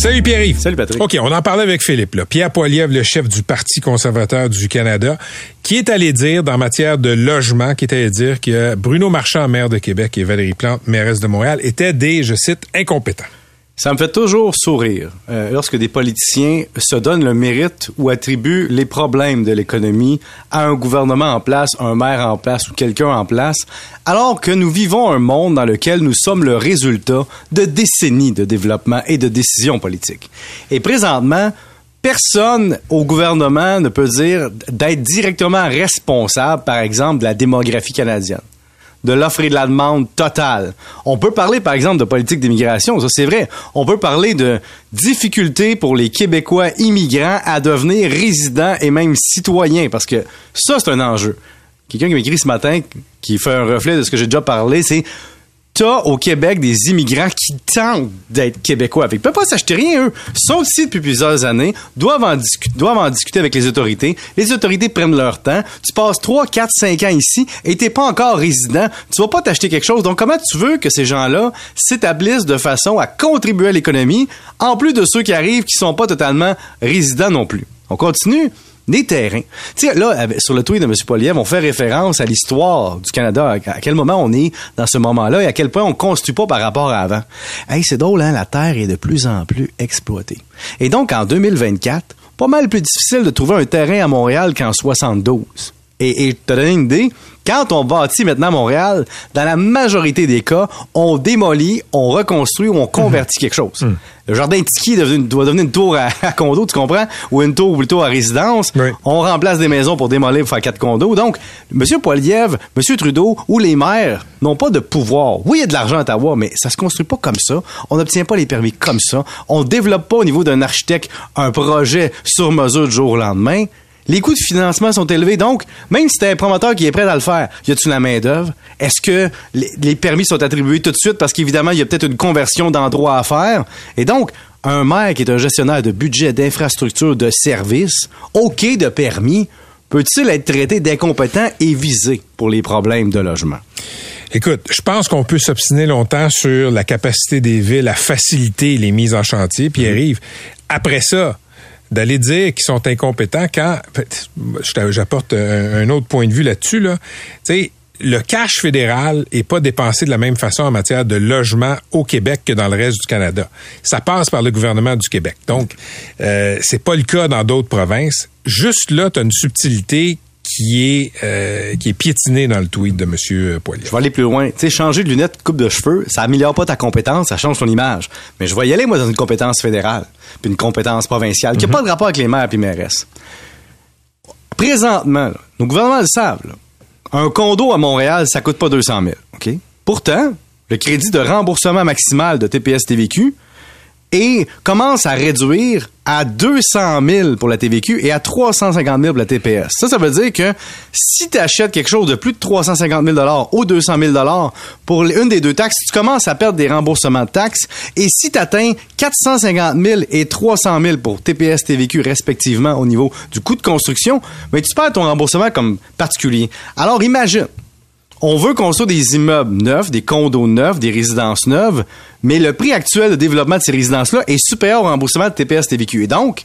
Salut Pierre-Yves. Salut Patrick. OK, on en parlait avec Philippe. Là. Pierre Poilievre, le chef du Parti conservateur du Canada, qui est allé dire, dans matière de logement, qui est allé dire que Bruno Marchand, maire de Québec, et Valérie Plante, mairesse de Montréal, étaient des, je cite, incompétents. Ça me fait toujours sourire euh, lorsque des politiciens se donnent le mérite ou attribuent les problèmes de l'économie à un gouvernement en place, un maire en place ou quelqu'un en place, alors que nous vivons un monde dans lequel nous sommes le résultat de décennies de développement et de décisions politiques. Et présentement, Personne au gouvernement ne peut dire d'être directement responsable, par exemple, de la démographie canadienne de l'offre et de la demande totale. On peut parler, par exemple, de politique d'immigration, ça c'est vrai. On peut parler de difficultés pour les Québécois immigrants à devenir résidents et même citoyens, parce que ça, c'est un enjeu. Quelqu'un qui m'écrit ce matin, qui fait un reflet de ce que j'ai déjà parlé, c'est t'as au Québec des immigrants qui tentent d'être québécois. Ils peuvent pas s'acheter rien, eux. Sont ici depuis plusieurs années, doivent en, en discuter avec les autorités. Les autorités prennent leur temps. Tu passes 3, 4, 5 ans ici et t'es pas encore résident. Tu vas pas t'acheter quelque chose. Donc, comment tu veux que ces gens-là s'établissent de façon à contribuer à l'économie, en plus de ceux qui arrivent qui sont pas totalement résidents non plus? On continue des terrains. Tu là, sur le tweet de M. Poliev, on fait référence à l'histoire du Canada, à quel moment on est dans ce moment-là et à quel point on ne construit pas par rapport à avant. Hey, c'est drôle, hein, la terre est de plus en plus exploitée. Et donc, en 2024, pas mal plus difficile de trouver un terrain à Montréal qu'en 72. Et, et te donner une idée, quand on bâtit maintenant Montréal, dans la majorité des cas, on démolit, on reconstruit ou on convertit quelque chose. Hmm. Le jardin Tiki doit devenir une tour à, condo, tu comprends? Ou une tour plutôt à résidence. On remplace des maisons pour démolir pour faire quatre condos. Donc, M. Poiliev, M. Trudeau ou les maires n'ont pas de pouvoir. Oui, il y a de l'argent à Ottawa, mais ça se construit pas comme ça. On n'obtient pas les permis comme ça. On développe pas au niveau d'un architecte un projet sur mesure du jour au lendemain. Les coûts de financement sont élevés. Donc, même si t'as un promoteur qui est prêt à le faire, y a-tu la main-d'œuvre? Est-ce que les, permis sont attribués tout de suite parce qu'évidemment, il y a peut-être une conversion d'endroit à faire? Et donc, un maire qui est un gestionnaire de budget, d'infrastructure, de services, OK de permis, peut-il être traité d'incompétent et visé pour les problèmes de logement? Écoute, je pense qu'on peut s'obstiner longtemps sur la capacité des villes à faciliter les mises en chantier, puis arrive. Après ça, d'aller dire qu'ils sont incompétents quand j'apporte un, autre point de vue là-dessus là. Tu sais, le cash fédéral est pas dépensé de la même façon en matière de logement au Québec que dans le reste du Canada. Ça passe par le gouvernement du Québec. Donc, euh, c'est pas le cas dans d'autres provinces. Juste là, tu as une subtilité qui est euh, qui est piétiné dans le tweet de M. Poilier. Je vais aller plus loin. Tu changer de lunettes, coupe de cheveux, ça améliore pas ta compétence, ça change ton image. Mais je vais y aller, moi, dans une compétence fédérale, puis une compétence provinciale, qui n'a pas de rapport avec les maires et mairesses. Présentement, nos gouvernements le savent, un condo à Montréal, ça coûte pas 200 000. OK? Pourtant, le crédit de remboursement maximal de TPS-TVQ, et commence à réduire à 200 000 pour la TVQ et à 350 000 pour la TPS. Ça, ça veut dire que si tu achètes quelque chose de plus de 350 000 ou 200 000 pour une des deux taxes, tu commences à perdre des remboursements de taxes. Et si tu atteins 450 000 et 300 000 pour TPS, TVQ respectivement au niveau du coût de construction, ben, tu perds ton remboursement comme particulier. Alors imagine, on veut construire des immeubles neufs, des condos neufs, des résidences neuves, mais le prix actuel de développement de ces résidences-là est supérieur au remboursement de TPS TVQ. Et donc,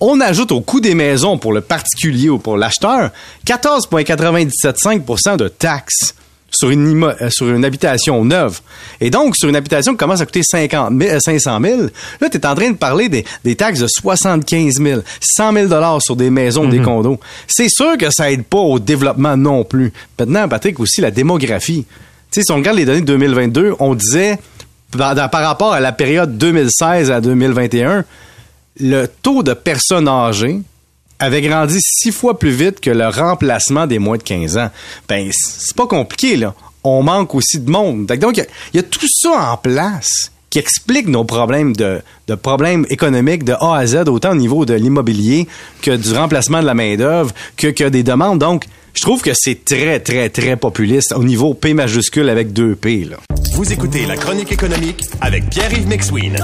on ajoute au coût des maisons pour le particulier ou pour l'acheteur 14,975% de taxes sur une, euh, sur une habitation neuve. Et donc, sur une habitation qui commence à coûter 50 500 000, là, tu es en train de parler des, des, taxes de 75 000, 100 000 dollars sur des maisons, des mhm. condos. C'est sûr que ça aide pas au développement non plus. Maintenant, Patrick, aussi la démographie. Tu sais, si on regarde les données de 2022, on disait, par, par rapport à la période 2016 à 2021, le taux de personnes âgées avait grandi six fois plus vite que le remplacement des moins de 15 ans. Ben, c'est pas compliqué, là. On manque aussi de monde. Donc, il y, a tout ça en place qui explique nos problèmes de, problèmes économiques de A à Z, autant au niveau de l'immobilier que du remplacement de la main-d'œuvre, que, que des demandes. Donc, Je trouve que c'est très, très, très populiste au niveau P majuscule avec deux P. Là. Vous écoutez La Chronique économique avec Pierre-Yves McSween.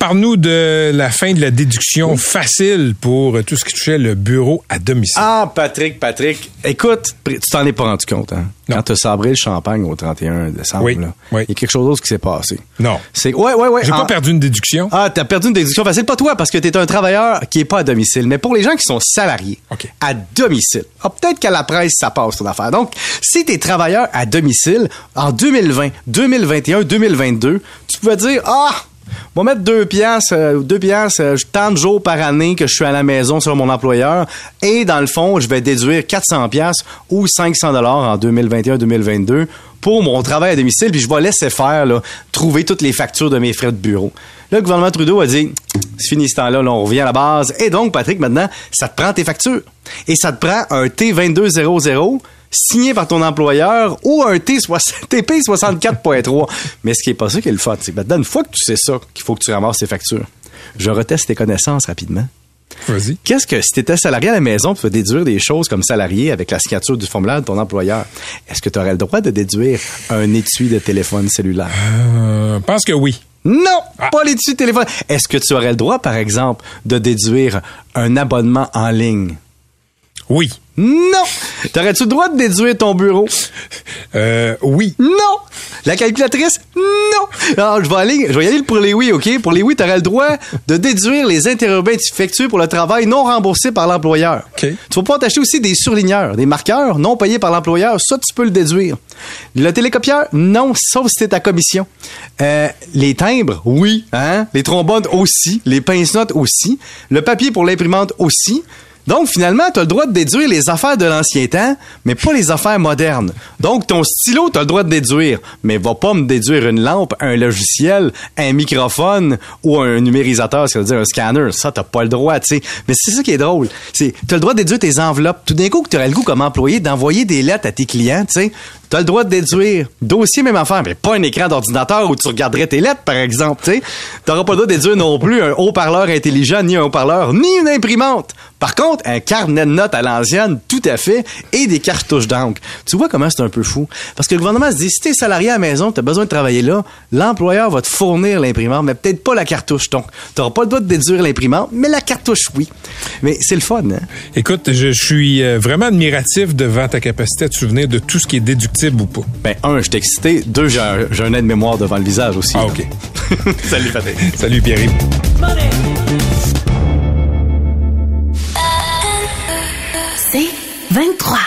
Parle-nous de la fin de la déduction facile pour tout ce qui touchait le bureau à domicile. Ah, Patrick, Patrick, écoute, tu t'en es pas rendu compte, hein? Non. Quand t'as sabré le champagne au 31 décembre, Oui, là, oui. il y a quelque chose d'autre qui s'est passé. Non. C'est, ouais, ouais, ouais. J'ai en- pas perdu une déduction. Ah, t'as perdu une déduction facile. Pas toi, parce que t'es un travailleur qui est pas à domicile. Mais pour les gens qui sont salariés, à domicile, ah, peut-être qu'à la presse, ça passe ton affaire. Donc, si t'es travailleur à domicile, en 2020, 2021, 2022, tu pouvais dire, ah, on va mettre deux piastres, euh, deux piastres, euh, tant de jours par année que je suis à la maison sur mon employeur. Et dans le fond, je vais déduire 400 piastres ou 500 dollars en 2021-2022 pour mon travail à domicile, puis je vais laisser faire, trouver toutes les factures de mes frais de bureau. Le gouvernement Trudeau a dit, c'est fini ce temps-là, là, on revient à la base. Et donc, Patrick, maintenant, ça te prend tes factures. Et ça te prend un T2200 signé par ton employeur ou un T TP 64.3. Mais ce qui est pas ça qui est le fun, c'est que maintenant, une fois que tu sais ça, qu'il faut que tu ramasses tes factures, je reteste tes connaissances rapidement. Vas-y. Qu'est-ce que si tu étais salarié à la maison, tu peux déduire des choses comme salarié avec la signature du formulaire de ton employeur. Est-ce que tu aurais le droit de déduire un étui de téléphone cellulaire? Euh, Je pense que oui. Non, pas l'étui de téléphone. Est-ce que tu aurais le droit, par exemple, de déduire un abonnement en ligne? Oui. Non! T'aurais-tu le droit de déduire ton bureau? Euh, oui. Non! La calculatrice? Non! Alors, je vais aller, je vais y aller pour les oui, OK? Pour les oui, t'aurais le droit de déduire les interurbains effectués pour le travail non remboursé par l'employeur. OK. Tu vas pouvoir t'acheter aussi des surligneurs, des marqueurs non payés par l'employeur. Ça, tu peux le déduire. Le télécopieur? Non, sauf si c'est ta commission. Euh, les timbres? Oui. Hein? Les trombones aussi. Les pince-notes aussi. Le papier pour l'imprimante aussi. Donc, finalement, tu as le droit de déduire les affaires de l'ancien temps, mais pas les affaires modernes. Donc, ton stylo, tu as le droit de déduire, mais va pas me déduire une lampe, un logiciel, un microphone ou un numérisateur, c'est-à-dire un scanner. Ça, t'as pas le droit, tu sais. Mais c'est ça qui est drôle. C'est, t'as le droit de déduire tes enveloppes. Tout d'un coup, tu aurais le goût comme employé d'envoyer des lettres à tes clients, tu sais. T'as le droit de déduire. Dossier, même affaire, mais pas un écran d'ordinateur où tu regarderais tes lettres, par exemple, tu sais. T'auras pas le droit de déduire non plus un haut-parleur intelligent, ni un haut-parleur, ni une imprimante. Par contre, un carnet de notes à l'ancienne, tout à fait, et des cartouches d'encre. Tu vois comment c'est un peu fou? Parce que le gouvernement se dit, si t'es salarié à la maison, t'as besoin de travailler là, l'employeur va te fournir l'imprimante, mais peut-être pas la cartouche. Donc, t'auras pas le droit de déduire l'imprimante, mais la cartouche, oui. Mais c'est le fun, hein? Écoute, je suis euh, vraiment admiratif devant ta capacité à te souvenir de tout ce qui est déductible ou pas. Ben, un, je t'ai excité. Deux, j'ai un, j'ai un aide-mémoire devant le visage aussi. Ah, OK. Salut, Patrick. Salut, Pierre. 23.